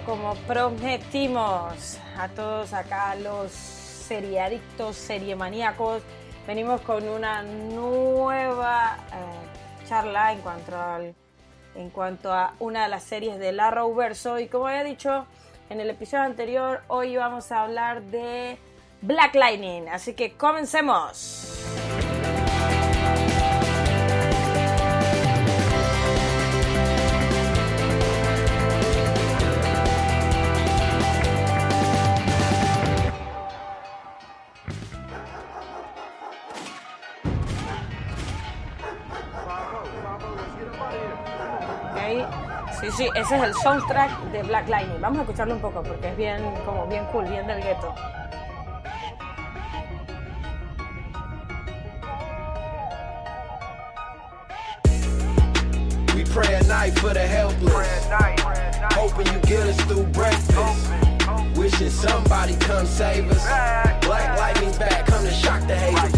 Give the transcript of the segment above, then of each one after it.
como prometimos a todos acá los seriadictos, seriemaníacos. Venimos con una nueva eh, charla en cuanto, al, en cuanto a una de las series de la Verso. Y como había dicho en el episodio anterior, hoy vamos a hablar de Black Lightning. Así que comencemos. Ese es el soundtrack de Black Lightning. Vamos a escucharlo un poco porque es bien, como bien cool, bien del gueto. We pray at night for the helpless. Hoping you get us through breakfast. Wishing somebody come save us. Black Lightning's back, come to shock the haters.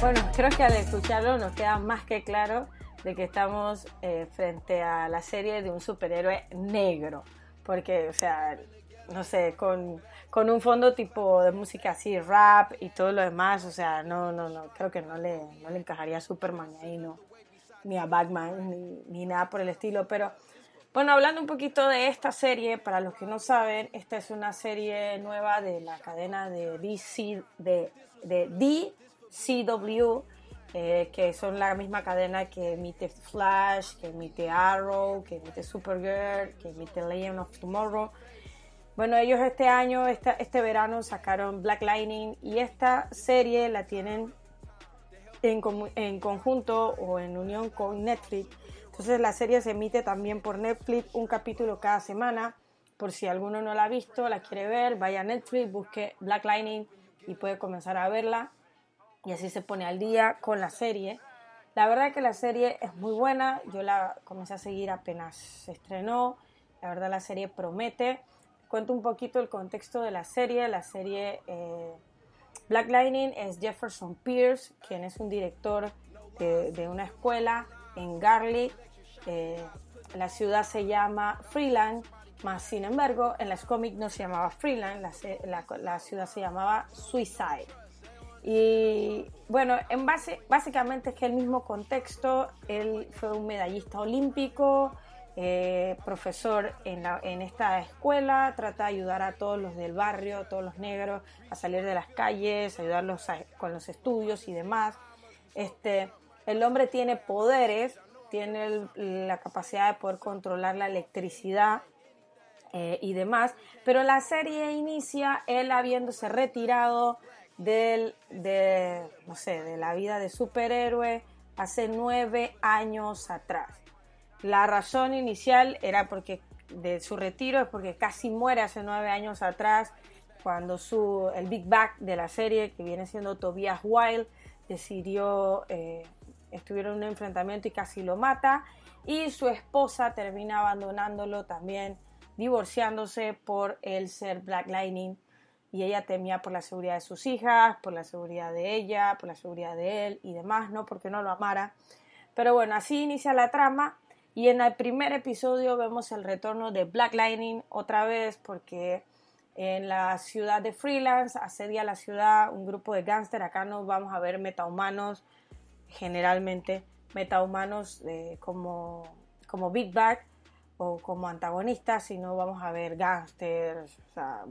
Bueno, creo que al escucharlo nos queda más que claro de que estamos eh, frente a la serie de un superhéroe negro. Porque, o sea, no sé, con, con, un fondo tipo de música así, rap y todo lo demás, o sea, no, no, no, creo que no le, no le encajaría a Superman ahí, no, ni a Batman, ni, ni nada por el estilo. Pero, bueno, hablando un poquito de esta serie, para los que no saben, esta es una serie nueva de la cadena de DC, de, de CW, eh, que son la misma cadena que emite Flash, que emite Arrow, que emite Supergirl, que emite Legend of Tomorrow. Bueno, ellos este año, este verano sacaron Black Lightning y esta serie la tienen en, en conjunto o en unión con Netflix. Entonces la serie se emite también por Netflix, un capítulo cada semana. Por si alguno no la ha visto, la quiere ver, vaya a Netflix, busque Black Lightning y puede comenzar a verla y así se pone al día con la serie. La verdad que la serie es muy buena, yo la comencé a seguir apenas se estrenó, la verdad la serie promete. Cuento un poquito el contexto de la serie, la serie eh, Black Lightning es Jefferson Pierce, quien es un director de, una escuela en Garlic, eh, la ciudad se llama Freeland, más sin embargo en las cómics no se llamaba Freeland, la, la ciudad se llamaba Suicide. Y bueno, en base, básicamente es que el mismo contexto, él fue un medallista olímpico, eh, profesor en, en, esta escuela, trata de ayudar a todos los del barrio, todos los negros, a salir de las calles, ayudarlos con los estudios y demás. Este, el hombre tiene poderes, tiene la capacidad de poder controlar la electricidad eh, y demás, pero la serie inicia él habiéndose retirado del, de, no sé, de la vida de superhéroe hace nueve años atrás. La razón inicial era porque de su retiro es porque casi muere hace nueve años atrás cuando su, el Big Bang de la serie, que viene siendo Tobias Wilde, decidió, eh, estuvieron en un enfrentamiento y casi lo mata, y su esposa termina abandonándolo también, divorciándose por el ser Black Lightning y ella temía por la seguridad de sus hijas, por la seguridad de ella, por la seguridad de él y demás, ¿no? Porque no lo amara. Pero bueno, así inicia la trama y en el primer episodio vemos el retorno de Black Lightning otra vez porque en la ciudad de Freelance asedia la ciudad un grupo de gángster. Acá nos vamos a ver metahumanos, generalmente metahumanos eh, como, como Big Bang o como antagonistas, sino vamos a ver gángsters,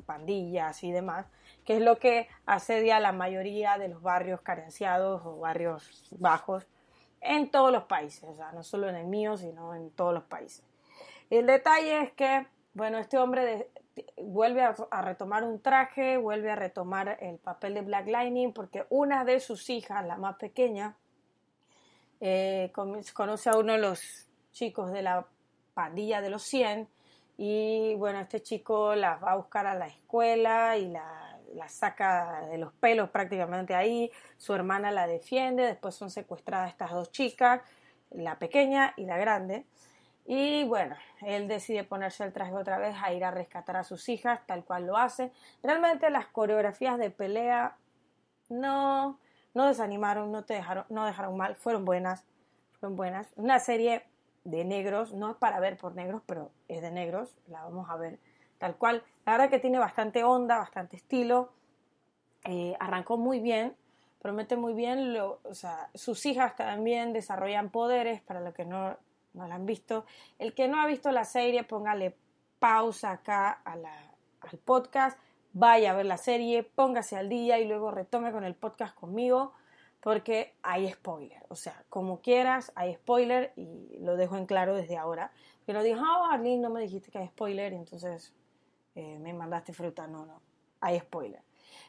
pandillas y demás, que es lo que asedia a la mayoría de los barrios carenciados o barrios bajos en todos los países, o no solo en el mío, sino en todos los países. el detalle es que, bueno, este hombre vuelve a, retomar un traje, vuelve a retomar el papel de Black Lightning, porque una de sus hijas, la más pequeña, eh, conoce a uno de los chicos de la pandilla de los 100 y bueno, este chico las va a buscar a la escuela y la, la, saca de los pelos prácticamente ahí, su hermana la defiende, después son secuestradas estas dos chicas, la pequeña y la grande. Y bueno, él decide ponerse el traje otra vez a ir a rescatar a sus hijas, tal cual lo hace. Realmente las coreografías de pelea no, no desanimaron, no, te dejaron, no dejaron mal, fueron buenas, fueron buenas. Una serie de negros, no es para ver por negros, pero es de negros, la vamos a ver tal cual. La verdad que tiene bastante onda, bastante estilo, eh, arrancó muy bien, promete muy bien, lo, o sea, sus hijas también desarrollan poderes, para los que no, no la han visto. El que no ha visto la serie, póngale pausa acá a la, al podcast, vaya a ver la serie, póngase al día y luego retome con el podcast conmigo porque hay spoiler. O sea, como quieras, hay spoiler y lo dejo en claro desde ahora. Pero dijo, oh, Arlene, no me dijiste que hay spoiler, y entonces eh, me mandaste fruta. No, no, hay spoiler.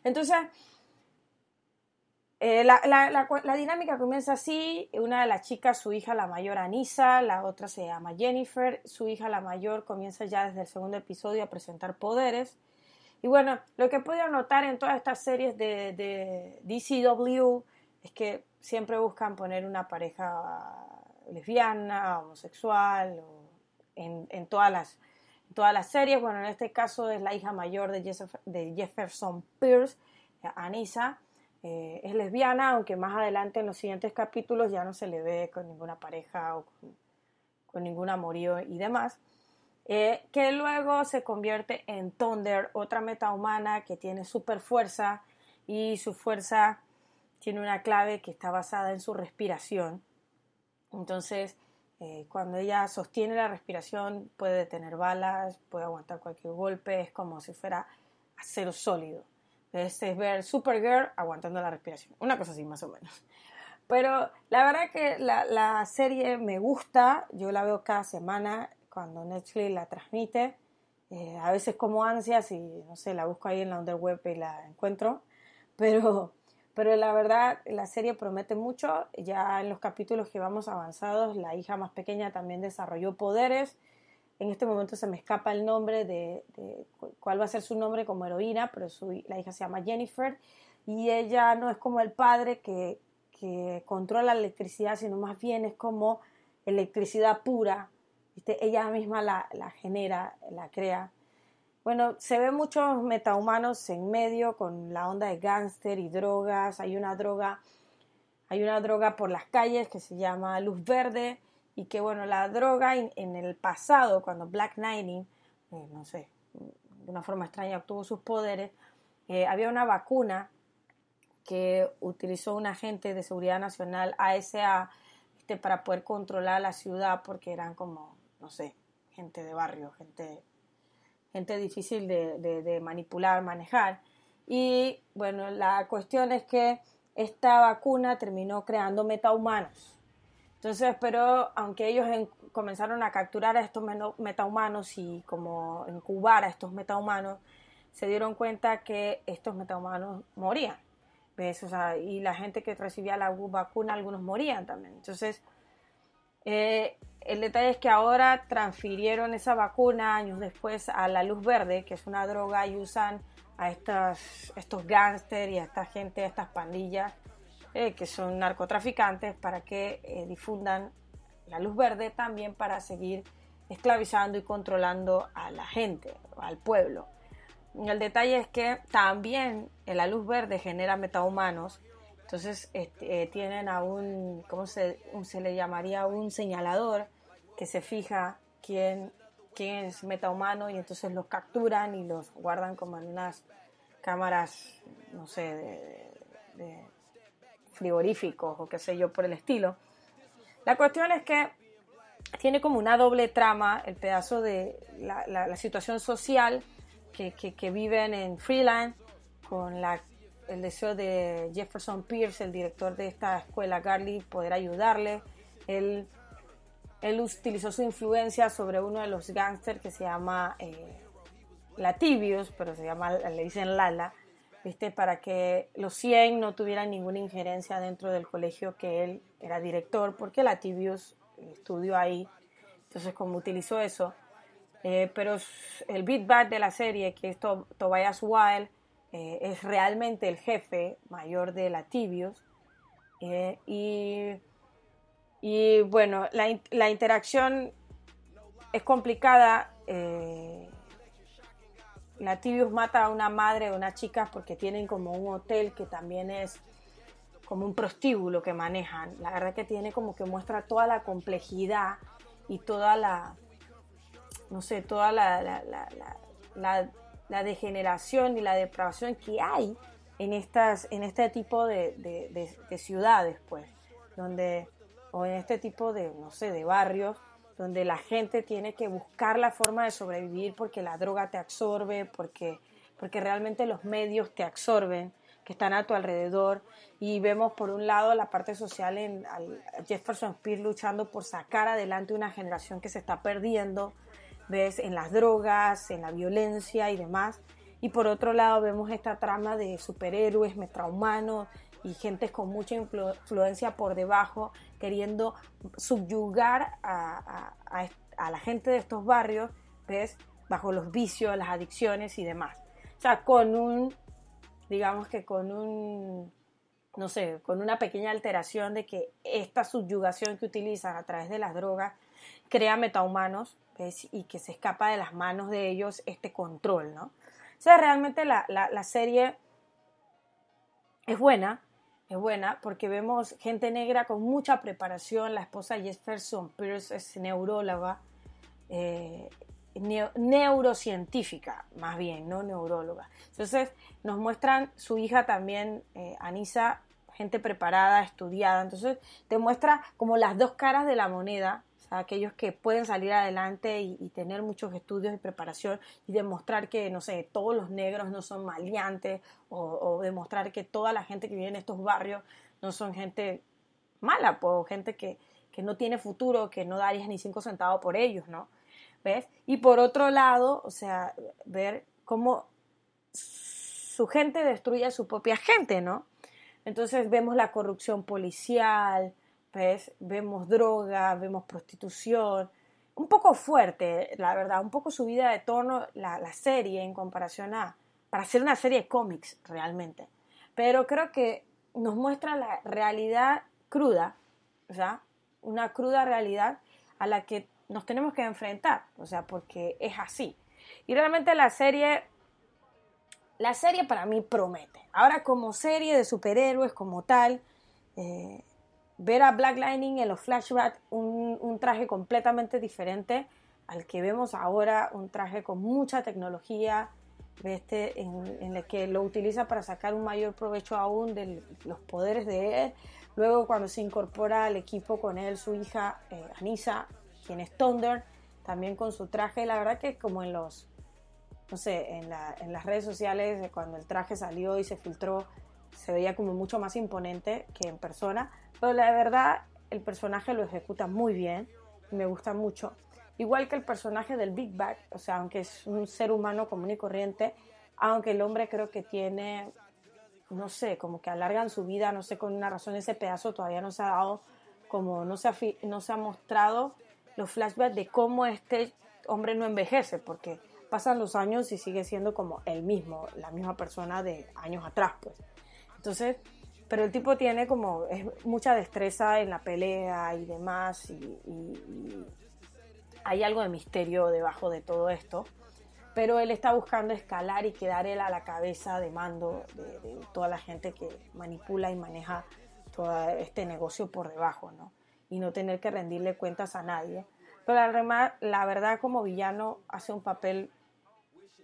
Entonces, eh, la, la, dinámica comienza así, una de las chicas, su hija la mayor Anisa, la otra se llama Jennifer, su hija la mayor comienza ya desde el segundo episodio a presentar poderes. Y bueno, lo que he podido notar en todas estas series de DCW es que siempre buscan poner una pareja lesbiana, homosexual, en, en, todas las, todas las series. Bueno, en este caso es la hija mayor de, Jefferson Pierce, Anissa. Eh, es lesbiana, aunque más adelante en los siguientes capítulos ya no se le ve con ninguna pareja o con, ningún amorío y demás. Eh, que luego se convierte en Thunder, otra metahumana que tiene super fuerza y su fuerza tiene una clave que está basada en su respiración. Entonces, eh, cuando ella sostiene la respiración, puede detener balas, puede aguantar cualquier golpe, es como si fuera acero sólido. Este es ver Supergirl aguantando la respiración, una cosa así más o menos. Pero la verdad que la, la serie me gusta, yo la veo cada semana cuando Netflix la transmite. Eh, a veces como ansias y no sé, la busco ahí en la underweb y la encuentro. Pero pero la verdad, la serie promete mucho. Ya en los capítulos que vamos avanzados, la hija más pequeña también desarrolló poderes. En este momento se me escapa el nombre de, cuál va a ser su nombre como heroína, pero su, la hija se llama Jennifer. Y ella no es como el padre que, que controla la electricidad, sino más bien es como electricidad pura. Ella misma la, la genera, la crea. Bueno, se ven muchos metahumanos en medio con la onda de gángster y drogas. Hay una droga, hay una droga por las calles que se llama luz verde y que bueno, la droga en, el pasado, cuando Black Knight, eh, no sé, de una forma extraña obtuvo sus poderes, eh, había una vacuna que utilizó un agente de seguridad nacional ASA este, para poder controlar la ciudad porque eran como, no sé, gente de barrio, gente gente difícil de, manipular, manejar. Y bueno, la cuestión es que esta vacuna terminó creando metahumanos. Entonces, pero aunque ellos comenzaron a capturar a estos metahumanos y como incubar a estos metahumanos, se dieron cuenta que estos metahumanos morían. ¿Ves? y la gente que recibía la vacuna, algunos morían también. Entonces, eh, el detalle es que ahora transfirieron esa vacuna años después a la luz verde, que es una droga, y usan a estos, gángsters y a esta gente, a estas pandillas eh, que son narcotraficantes para que eh, difundan la luz verde también para seguir esclavizando y controlando a la gente, al pueblo. El detalle es que también la luz verde genera metahumanos entonces este, eh, tienen a un, ¿cómo se, se, le llamaría? Un señalador que se fija quién, quién es metahumano y entonces los capturan y los guardan como en unas cámaras, no sé, de, frigoríficos o qué sé yo por el estilo. La cuestión es que tiene como una doble trama el pedazo de la, la, situación social que, que, que, viven en Freeland con la el deseo de Jefferson Pierce, el director de esta escuela Garley, poder ayudarle. Él, él utilizó su influencia sobre uno de los gángsters que se llama eh, Latibius, pero se llama, le dicen Lala, ¿viste? para que los 100 no tuvieran ninguna injerencia dentro del colegio que él era director, porque Latibius estudió ahí. Entonces, como utilizó eso. Eh, pero el beatback de la serie, que es Tobias Wild, eh, es realmente el jefe mayor de Latibios. Eh, y, y, bueno, la, la, interacción es complicada. Eh, Latibius mata a una madre de una chica porque tienen como un hotel que también es como un prostíbulo que manejan. La verdad que tiene como que muestra toda la complejidad y toda la, no sé, toda la, la, degeneración y la depravación que hay en, estas, en este tipo de, de, de, ciudades, pues, donde, o en este tipo de, no sé, de barrios, donde la gente tiene que buscar la forma de sobrevivir porque la droga te absorbe, porque, porque realmente los medios te absorben que están a tu alrededor. Y vemos por un lado la parte social en Jefferson Spears luchando por sacar adelante una generación que se está perdiendo, ves en las drogas, en la violencia y demás. Y por otro lado vemos esta trama de superhéroes, metrahumanos y gente con mucha influencia por debajo queriendo subyugar a, a la gente de estos barrios, ves, bajo los vicios, las adicciones y demás. O sea, con un digamos que con un, no sé, con una pequeña alteración de que esta subyugación que utilizan a través de las drogas crea metahumanos y que se escapa de las manos de ellos este control, ¿no? O sea, realmente la, la, serie es buena, es buena porque vemos gente negra con mucha preparación. La esposa Jefferson Pierce es neuróloga. Eh, neurocientífica, más bien, no neuróloga. Entonces nos muestran su hija también, eh, Anisa, gente preparada, estudiada. Entonces te muestra como las dos caras de la moneda, aquellos que pueden salir adelante y, tener muchos estudios y preparación y demostrar que, no sé, todos los negros no son maleantes o, demostrar que toda la gente que vive en estos barrios no son gente mala, pues, gente que, que no tiene futuro, que no darías ni cinco centavos por ellos, ¿no? ¿ves? Y por otro lado, o sea, ver cómo su gente destruye a su propia gente, ¿no? Entonces vemos la corrupción policial, ¿ves? Vemos droga, vemos prostitución, un poco fuerte, la verdad, un poco subida de tono la, la serie en comparación a, para hacer una serie de cómics realmente. Pero creo que nos muestra la realidad cruda, o sea, una cruda realidad a la que nos tenemos que enfrentar, o sea, porque es así. Y realmente la serie, la serie para mí promete. Ahora como serie de superhéroes como tal, eh, ver a Black Lightning en los flashbacks, un, traje completamente diferente al que vemos ahora, un traje con mucha tecnología, este, en, el que lo utiliza para sacar un mayor provecho aún de los poderes de él. Luego cuando se incorpora al equipo con él, su hija eh, Anissa, quien es Thunder, también con su traje. La verdad que como en los, no sé, en, las redes sociales, cuando el traje salió y se filtró, se veía como mucho más imponente que en persona. Pero la verdad, el personaje lo ejecuta muy bien me gusta mucho. Igual que el personaje del Big Bang, o sea, aunque es un ser humano común y corriente, aunque el hombre creo que tiene, no sé, como que alargan su vida, no sé, con una razón ese pedazo todavía no se ha dado, como no se ha, no se ha mostrado los flashbacks de cómo este hombre no envejece, porque pasan los años y sigue siendo como el mismo, la misma persona de años atrás, pues. Entonces, pero el tipo tiene como es mucha destreza en la pelea y demás, y, hay algo de misterio debajo de todo esto. Pero él está buscando escalar y quedar él a la cabeza de mando de, de toda la gente que manipula y maneja todo este negocio por debajo, ¿no? y no tener que rendirle cuentas a nadie. Pero además, la verdad como villano hace un papel,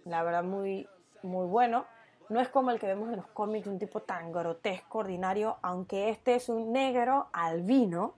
la verdad, muy, muy bueno. No es como el que vemos en los cómics, un tipo tan grotesco, ordinario, aunque este es un negro albino,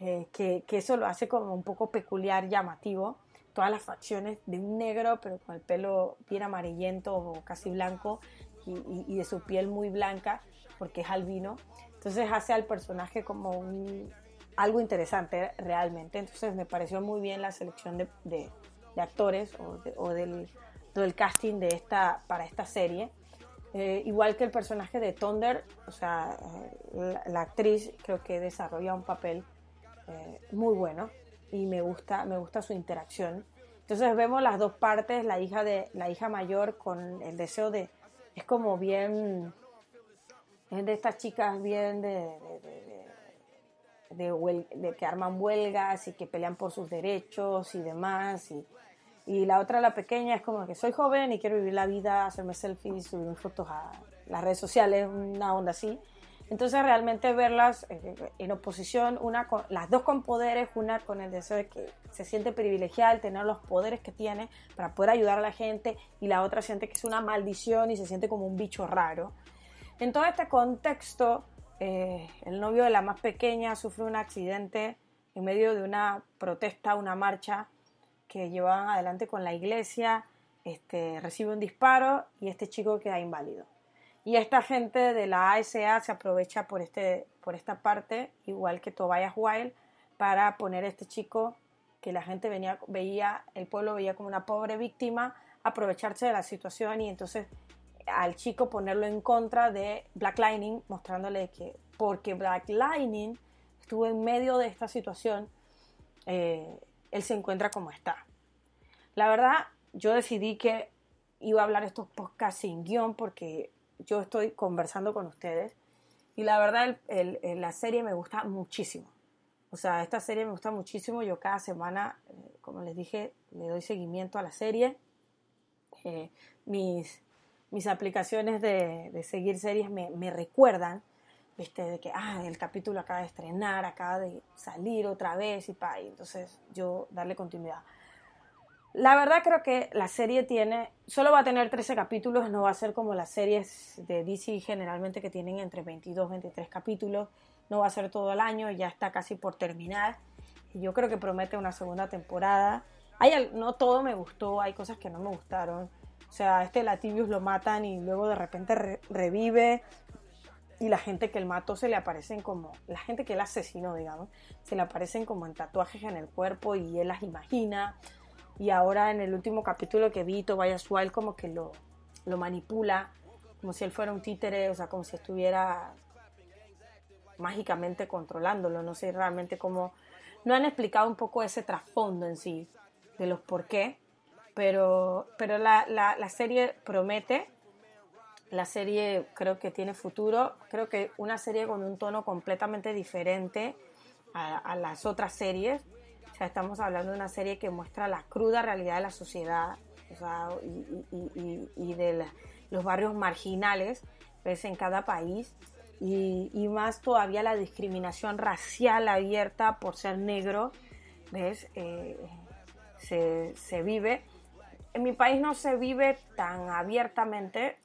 eh, que, que, eso lo hace como un poco peculiar, llamativo. Todas las facciones de un negro, pero con el pelo bien amarillento o casi blanco y, de su piel muy blanca, porque es albino. Entonces hace al personaje como un, algo interesante realmente. Entonces me pareció muy bien la selección de, de, actores o, del, del, casting de esta, para esta serie. Eh, igual que el personaje de Thunder, o sea, eh, la, actriz creo que desarrolla un papel eh, muy bueno y me gusta, me gusta su interacción. Entonces vemos las dos partes, la hija de la hija mayor con el deseo de es como bien es de estas chicas bien de de, que arman huelgas y que pelean por sus derechos y demás. Y, y la otra, la pequeña, es como que soy joven y quiero vivir la vida, hacerme selfies, subir fotos a las redes sociales, una onda así. Entonces realmente verlas eh, en oposición, una con, las dos con poderes, una con el deseo de que se siente privilegiada al tener los poderes que tiene para poder ayudar a la gente y la otra siente que es una maldición y se siente como un bicho raro. En todo este contexto, eh, el novio de la más pequeña sufre un accidente en medio de una protesta, una marcha que llevaban adelante con la iglesia, este, recibe un disparo y este chico queda inválido. Y esta gente de la ASA se aprovecha por, este, por esta parte, igual que Tobias Wild, para poner a este chico que la gente venía, veía, el pueblo veía como una pobre víctima, aprovecharse de la situación y entonces al chico ponerlo en contra de Black Lightning, mostrándole que porque Black Lightning estuvo en medio de esta situación, eh, él se encuentra como está. La verdad, yo decidí que iba a hablar estos podcasts sin guion porque yo estoy conversando con ustedes y la verdad la serie me gusta muchísimo. O sea, esta serie me gusta muchísimo. Yo cada semana, eh, como les dije, le doy seguimiento a la serie. Eh, mis, mis aplicaciones de, seguir series me, recuerdan ¿viste? de que ah, el capítulo acaba de estrenar, acaba de salir otra vez y, pa, y entonces yo darle continuidad. La verdad creo que la serie tiene, solo va a tener 13 capítulos, no va a ser como las series de DC generalmente que tienen entre 22 y 23 capítulos, no va a ser todo el año, ya está casi por terminar. Yo creo que promete una segunda temporada. Hay, no todo me gustó, hay cosas que no me gustaron. O sea, este Latibius lo matan y luego de repente revive y la gente que él mató se le aparecen como, la gente que él asesinó, digamos, se le aparecen como en tatuajes en el cuerpo y él las imagina. Y ahora en el último capítulo que vi, Tobias Wild como que lo, lo manipula, como si él fuera un títere, o sea, como si estuviera mágicamente controlándolo, no sé realmente cómo... No han explicado un poco ese trasfondo en sí, de los por qué, pero, pero la, la, serie promete, la serie creo que tiene futuro, creo que una serie con un tono completamente diferente a, a las otras series, estamos hablando de una serie que muestra la cruda realidad de la sociedad y, de los barrios marginales ¿ves? en cada país. Y, más todavía la discriminación racial abierta por ser negro, ¿ves? Eh, se, se vive. En mi país no se vive tan abiertamente,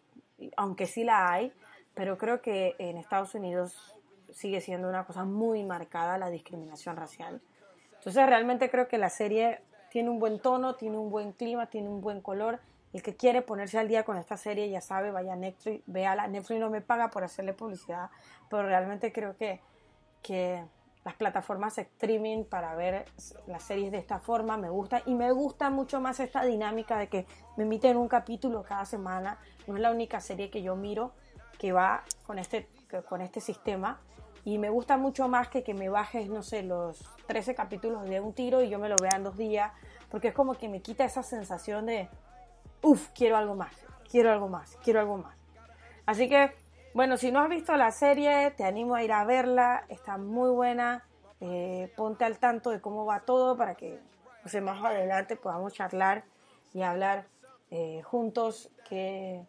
aunque sí la hay, pero creo que en Estados Unidos sigue siendo una cosa muy marcada la discriminación racial. Entonces realmente creo que la serie tiene un buen tono, tiene un buen clima, tiene un buen color. El que quiere ponerse al día con esta serie ya sabe, vaya a Netflix, véala. Netflix no me paga por hacerle publicidad, pero realmente creo que, que las plataformas streaming para ver las series de esta forma me gusta y me gusta mucho más esta dinámica de que me emiten un capítulo cada semana. No es la única serie que yo miro que va con este, con este sistema y me gusta mucho más que que me bajes, no sé, los 13 capítulos de un tiro y yo me lo vea en dos días, porque es como que me quita esa sensación de, uff, quiero algo más, quiero algo más, quiero algo más. Así que, bueno, si no has visto la serie, te animo a ir a verla, está muy buena, eh, ponte al tanto de cómo va todo para que pues, más adelante podamos charlar y hablar eh, juntos que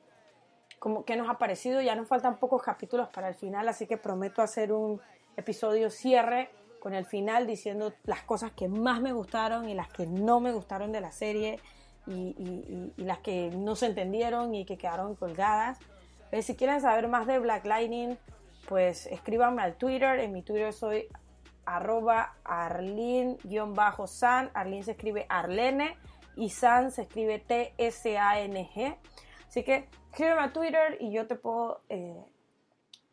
como que nos ha parecido. Ya nos faltan pocos capítulos para el final, así que prometo hacer un episodio cierre con el final diciendo las cosas que más me gustaron y las que no me gustaron de la serie y, las que no se entendieron y que quedaron colgadas. Eh, si quieren saber más de Black Lightning, pues escríbanme al Twitter. En mi Twitter soy arroba arlin-san. Arlin se escribe Arlene y San se escribe T-S-A-N-G. Así que escríbeme a Twitter y yo te puedo... Eh,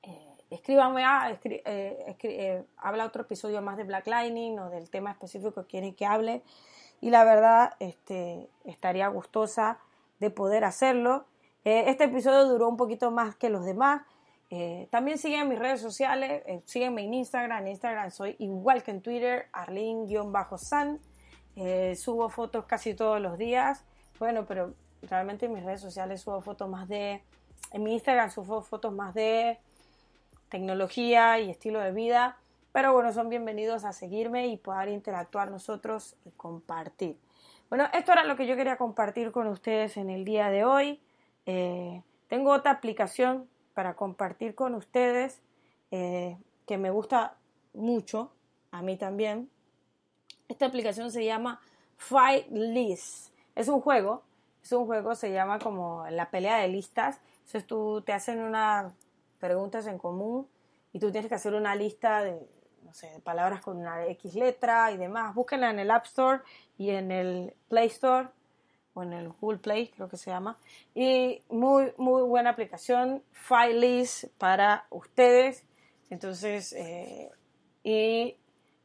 eh, escríbame a... Eh, habla otro episodio más de Black Lightning o del tema específico que quieren que hable. Y la verdad, este, estaría gustosa de poder hacerlo. Este episodio duró un poquito más que los demás. también siguen mis redes sociales, sígueme en Instagram, en Instagram soy igual que en Twitter, arlin-san, subo fotos casi todos los días, bueno, pero realmente en mis redes sociales subo fotos más de, en mi Instagram subo fotos más de tecnología y estilo de vida, pero bueno, son bienvenidos a seguirme y poder interactuar nosotros y compartir. Bueno, esto era lo que yo quería compartir con ustedes en el día de hoy. Eh, tengo otra aplicación para compartir con ustedes eh, que me gusta mucho, a mí también. Esta aplicación se llama Fight List. Es un juego, es un juego, se llama como la pelea de listas. Entonces tú te hacen unas preguntas en común y tú tienes que hacer una lista de, no sé, de palabras con una X letra y demás. Búsquenla en el App Store y en el Play Store o en el Google Play, creo que se llama. Y muy, muy buena aplicación, Filelist para ustedes. Entonces, eh, y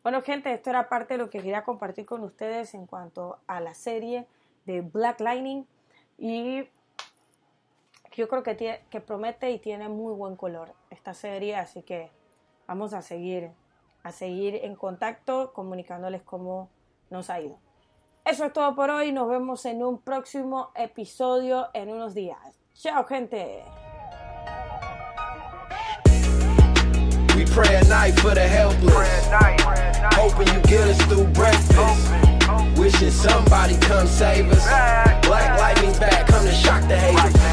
bueno, gente, esto era parte de lo que quería compartir con ustedes en cuanto a la serie de Black Lightning. Y yo creo que, tiene, que promete y tiene muy buen color esta serie, así que vamos a seguir, a seguir en contacto, comunicándoles cómo nos ha ido. Eso es todo por hoy. Nos vemos en un próximo episodio en unos días. Chao, gente. We pray at night for the helpless. Hoping you get us through breakfast. Wishing somebody come save us. Black lightning's back, come to shock the haters.